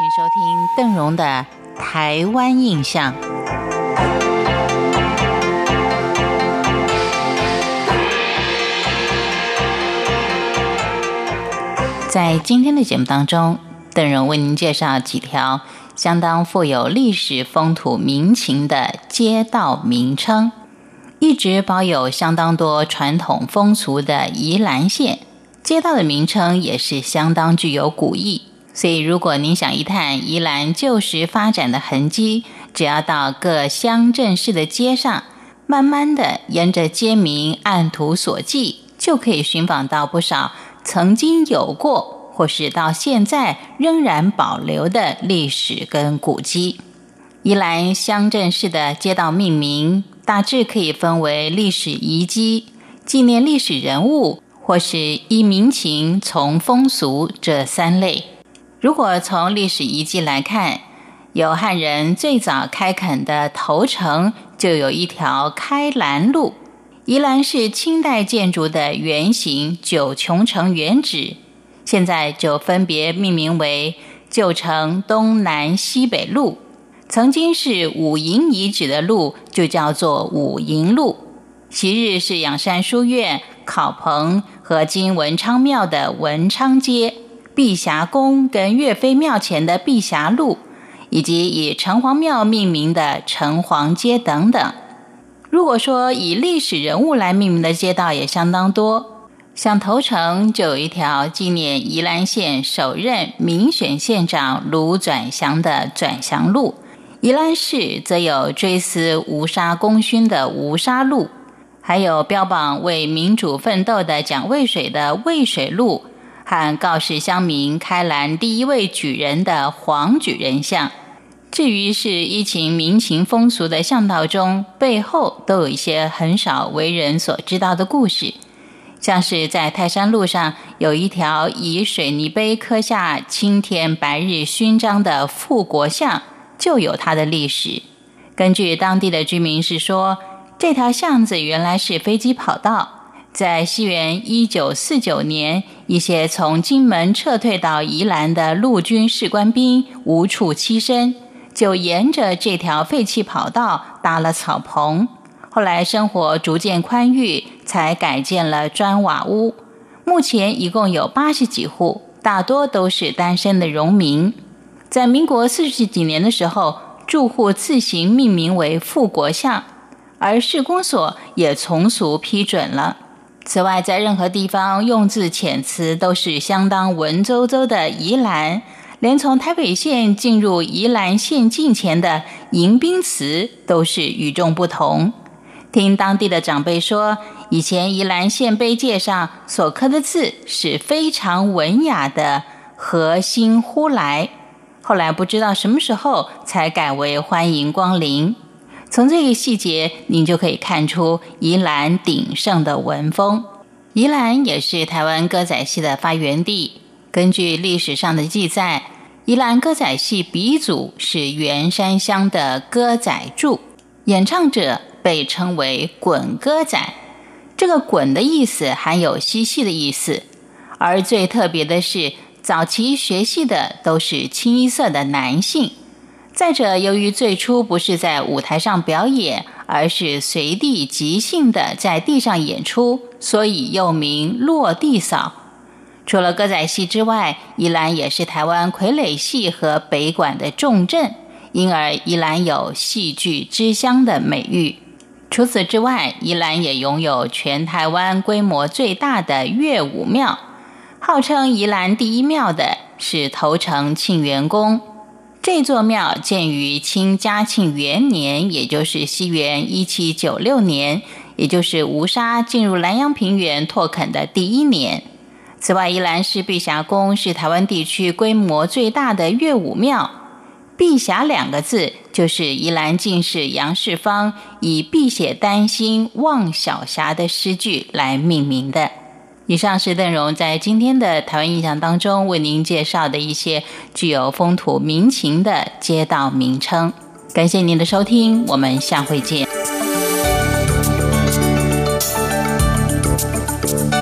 请收听邓荣的《台湾印象》。在今天的节目当中，邓荣为您介绍几条相当富有历史风土民情的街道名称。一直保有相当多传统风俗的宜兰县，街道的名称也是相当具有古意。所以，如果您想一探宜兰旧时发展的痕迹，只要到各乡镇市的街上，慢慢的沿着街名按图索骥，就可以寻访到不少。曾经有过，或是到现在仍然保留的历史跟古迹。宜兰乡镇市的街道命名大致可以分为历史遗迹、纪念历史人物，或是依民情从风俗这三类。如果从历史遗迹来看，有汉人最早开垦的头城，就有一条开兰路。宜兰是清代建筑的原型九琼城原址，现在就分别命名为旧城东南西北路。曾经是五营遗址的路，就叫做五营路。昔日是仰山书院、考棚和金文昌庙的文昌街，碧霞宫跟岳飞庙前的碧霞路，以及以城隍庙命名的城隍街等等。如果说以历史人物来命名的街道也相当多，像头城就有一条纪念宜兰县首任民选县长卢转祥的转祥路；宜兰市则有追思吴沙功勋的吴沙路，还有标榜为民主奋斗的蒋渭水的渭水路，和告示乡民开兰第一位举人的黄举人像。至于是依情民情风俗的巷道中，背后都有一些很少为人所知道的故事。像是在泰山路上有一条以水泥碑刻下“青天白日勋章”的富国巷，就有它的历史。根据当地的居民是说，这条巷子原来是飞机跑道，在西元一九四九年，一些从金门撤退到宜兰的陆军士官兵无处栖身。就沿着这条废弃跑道搭了草棚，后来生活逐渐宽裕，才改建了砖瓦屋。目前一共有八十几户，大多都是单身的农民。在民国四十几年的时候，住户自行命名为富国巷，而市公所也从俗批准了。此外，在任何地方用字遣词都是相当文绉绉的宜兰。连从台北县进入宜兰县境前的迎宾词都是与众不同。听当地的长辈说，以前宜兰县碑界上所刻的字是非常文雅的“和心呼来”，后来不知道什么时候才改为“欢迎光临”。从这个细节，您就可以看出宜兰鼎盛的文风。宜兰也是台湾歌仔戏的发源地。根据历史上的记载，宜兰歌仔戏鼻祖是元山乡的歌仔柱，演唱者被称为“滚歌仔”。这个“滚”的意思含有嬉戏的意思，而最特别的是，早期学戏的都是清一色的男性。再者，由于最初不是在舞台上表演，而是随地即兴的在地上演出，所以又名落地扫。除了歌仔戏之外，宜兰也是台湾傀儡戏和北管的重镇，因而宜兰有戏剧之乡的美誉。除此之外，宜兰也拥有全台湾规模最大的乐舞庙，号称宜兰第一庙的是头城庆元宫。这座庙建于清嘉庆元年，也就是西元一七九六年，也就是吴沙进入南洋平原拓垦的第一年。此外，宜兰市碧霞宫是台湾地区规模最大的乐武庙。碧霞两个字就是宜兰进士杨世芳以“碧血丹心望小霞”的诗句来命名的。以上是邓荣在今天的台湾印象当中为您介绍的一些具有风土民情的街道名称。感谢您的收听，我们下回见。